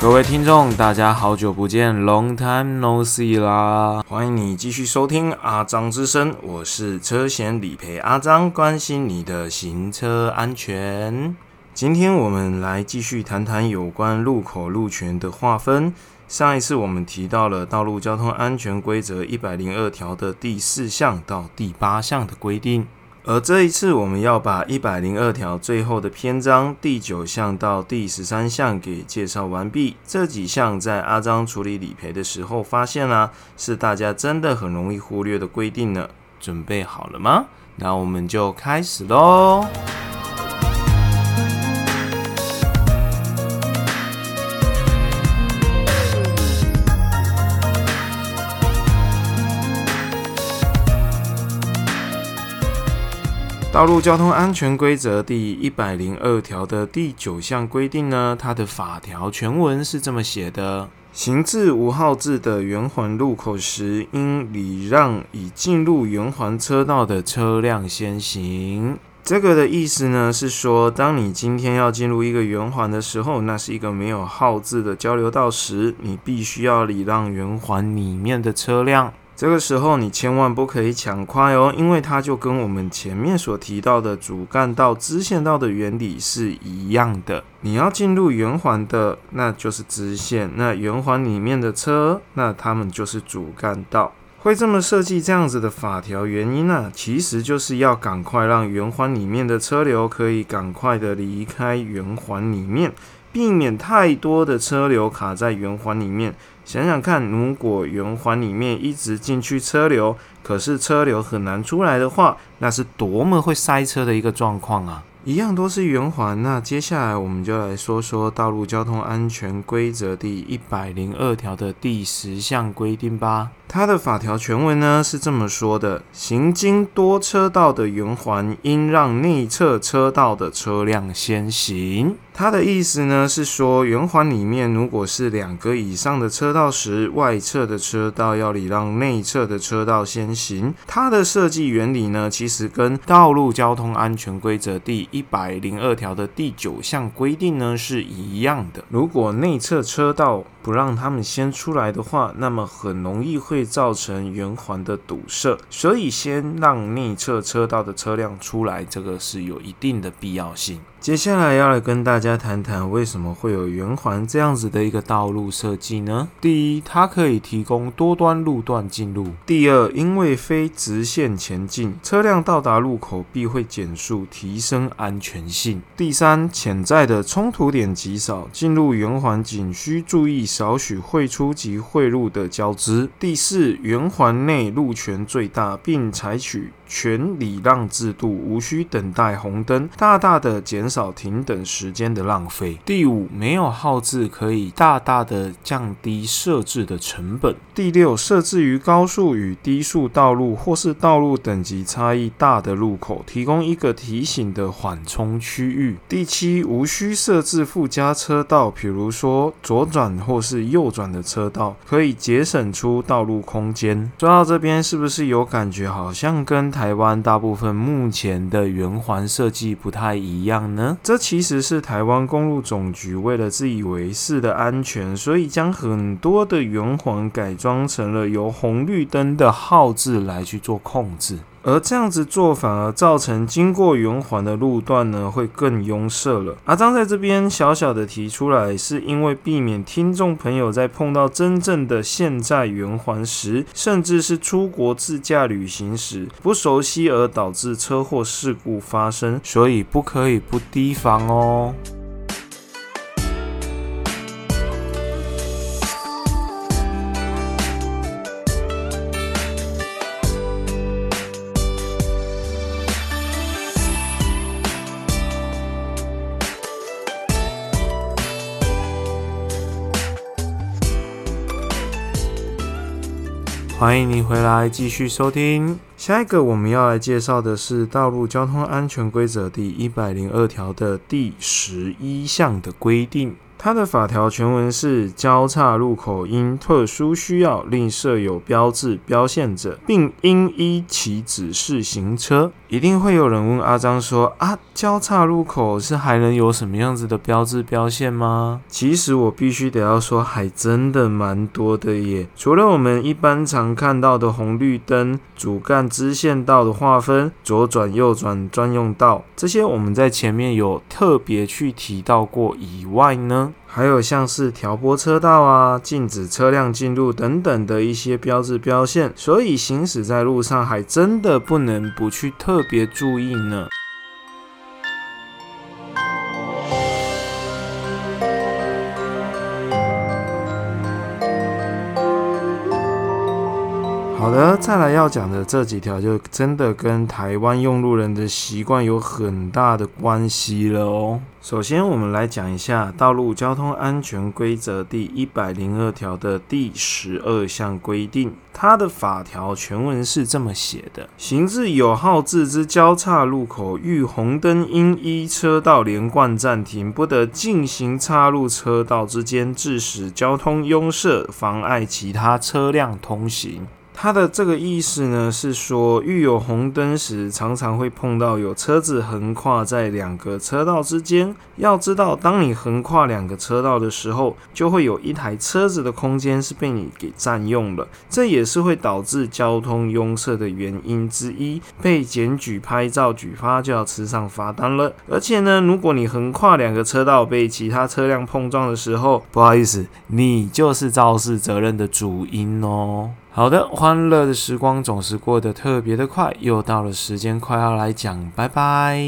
各位听众，大家好久不见，Long time no see 啦！欢迎你继续收听阿张之声，我是车险理赔阿张，关心你的行车安全。今天我们来继续谈谈有关路口路权的划分。上一次我们提到了《道路交通安全规则》一百零二条的第四项到第八项的规定。而这一次，我们要把一百零二条最后的篇章第九项到第十三项给介绍完毕。这几项在阿张处理理赔的时候发现啦，是大家真的很容易忽略的规定呢。准备好了吗？那我们就开始喽。道路交通安全规则第一百零二条的第九项规定呢，它的法条全文是这么写的：行至无号字的圆环路口时，应礼让已进入圆环车道的车辆先行。这个的意思呢，是说，当你今天要进入一个圆环的时候，那是一个没有号字的交流道时，你必须要礼让圆环里面的车辆。这个时候你千万不可以抢快哦，因为它就跟我们前面所提到的主干道、支线道的原理是一样的。你要进入圆环的，那就是支线；那圆环里面的车，那他们就是主干道。会这么设计这样子的法条原因呢，其实就是要赶快让圆环里面的车流可以赶快的离开圆环里面，避免太多的车流卡在圆环里面。想想看，如果圆环里面一直进去车流，可是车流很难出来的话，那是多么会塞车的一个状况啊！一样都是圆环，那接下来我们就来说说《道路交通安全规则》第一百零二条的第十项规定吧。它的法条全文呢是这么说的：行经多车道的圆环，应让内侧车道的车辆先行。它的意思呢是说，圆环里面如果是两个以上的车道时，外侧的车道要礼让内侧的车道先行。它的设计原理呢，其实跟《道路交通安全规则》第一百零二条的第九项规定呢是一样的。如果内侧车道不让他们先出来的话，那么很容易会造成圆环的堵塞，所以先让内侧车道的车辆出来，这个是有一定的必要性。接下来要来跟大家谈谈为什么会有圆环这样子的一个道路设计呢？第一，它可以提供多端路段进入；第二，因为非直线前进，车辆到达路口必会减速，提升安全性；第三，潜在的冲突点极少，进入圆环仅需注意少许汇出及汇入的交织；第四，圆环内路权最大，并采取全礼让制度，无需等待红灯，大大的减。少停等时间的浪费。第五，没有号字可以大大的降低设置的成本。第六，设置于高速与低速道路或是道路等级差异大的路口，提供一个提醒的缓冲区域。第七，无需设置附加车道，比如说左转或是右转的车道，可以节省出道路空间。说到这边，是不是有感觉好像跟台湾大部分目前的圆环设计不太一样呢？这其实是台湾公路总局为了自以为是的安全，所以将很多的圆环改装成了由红绿灯的号字来去做控制。而这样子做反而造成经过圆环的路段呢会更拥塞了。阿张在这边小小的提出来，是因为避免听众朋友在碰到真正的现在圆环时，甚至是出国自驾旅行时不熟悉而导致车祸事故发生，所以不可以不提防哦。欢迎你回来继续收听。下一个我们要来介绍的是《道路交通安全规则》第一百零二条的第十一项的规定。它的法条全文是：交叉路口因特殊需要另设有标志标线者，并应依其指示行车。一定会有人问阿张说：啊，交叉路口是还能有什么样子的标志标线吗？其实我必须得要说，还真的蛮多的耶。除了我们一般常看到的红绿灯、主干支线道的划分、左转右转专用道这些，我们在前面有特别去提到过以外呢。还有像是调拨车道啊、禁止车辆进入等等的一些标志标线，所以行驶在路上还真的不能不去特别注意呢。再来要讲的这几条，就真的跟台湾用路人的习惯有很大的关系了哦。首先，我们来讲一下《道路交通安全规则》第一百零二条的第十二项规定。它的法条全文是这么写的：行至有号志之交叉路口，遇红灯，应依车道连贯暂停，不得进行插入车道之间，致使交通拥塞，妨碍其他车辆通行。它的这个意思呢，是说遇有红灯时，常常会碰到有车子横跨在两个车道之间。要知道，当你横跨两个车道的时候，就会有一台车子的空间是被你给占用了，这也是会导致交通拥塞的原因之一。被检举拍照举发就要吃上罚单了。而且呢，如果你横跨两个车道被其他车辆碰撞的时候，不好意思，你就是肇事责任的主因哦。好的，欢乐的时光总是过得特别的快，又到了时间快要来讲拜拜。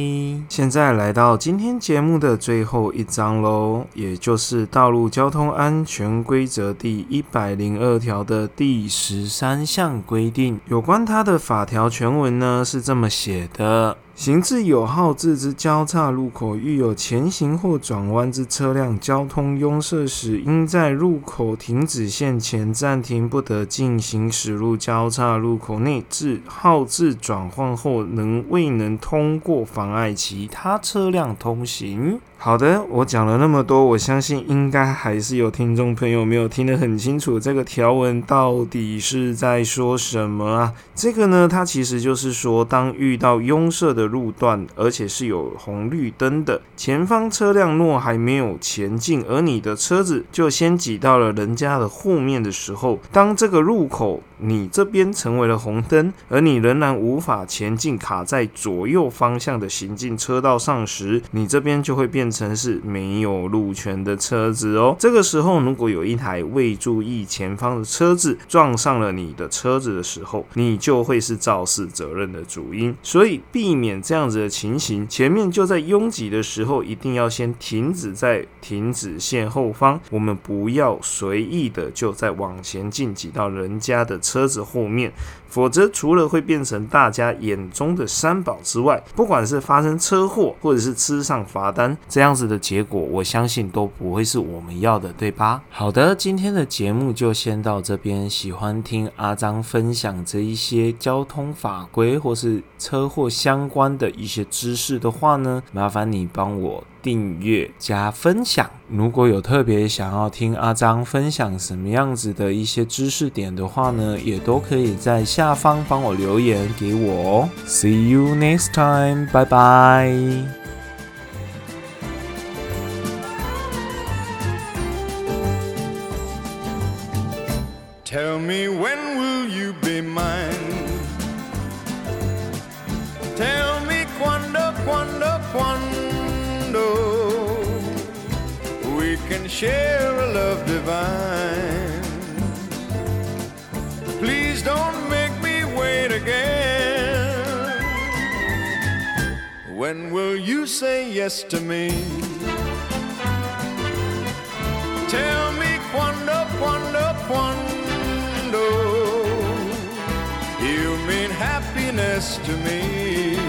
现在来到今天节目的最后一章喽，也就是《道路交通安全规则》第一百零二条的第十三项规定，有关它的法条全文呢是这么写的。行至有号字之交叉路口，遇有前行或转弯之车辆，交通拥塞时，应在路口停止线前暂停，不得进行驶入交叉路口内。至号字转换后，能未能通过，妨碍其他车辆通行。好的，我讲了那么多，我相信应该还是有听众朋友没有听得很清楚，这个条文到底是在说什么啊？这个呢，它其实就是说，当遇到拥塞的路段，而且是有红绿灯的，前方车辆若还没有前进，而你的车子就先挤到了人家的后面的时候，当这个路口你这边成为了红灯，而你仍然无法前进，卡在左右方向的行进车道上时，你这边就会变。成是没有路权的车子哦。这个时候，如果有一台未注意前方的车子撞上了你的车子的时候，你就会是肇事责任的主因。所以，避免这样子的情形，前面就在拥挤的时候，一定要先停止在停止线后方。我们不要随意的就在往前进，挤到人家的车车子后面。否则，除了会变成大家眼中的三宝之外，不管是发生车祸，或者是吃上罚单，这样子的结果，我相信都不会是我们要的，对吧？好的，今天的节目就先到这边。喜欢听阿张分享这一些交通法规或是车祸相关的一些知识的话呢，麻烦你帮我。订阅加分享，如果有特别想要听阿张分享什么样子的一些知识点的话呢，也都可以在下方帮我留言给我哦。See you next time，拜拜。Share a love divine. Please don't make me wait again. When will you say yes to me? Tell me quando, quando, quando. You mean happiness to me.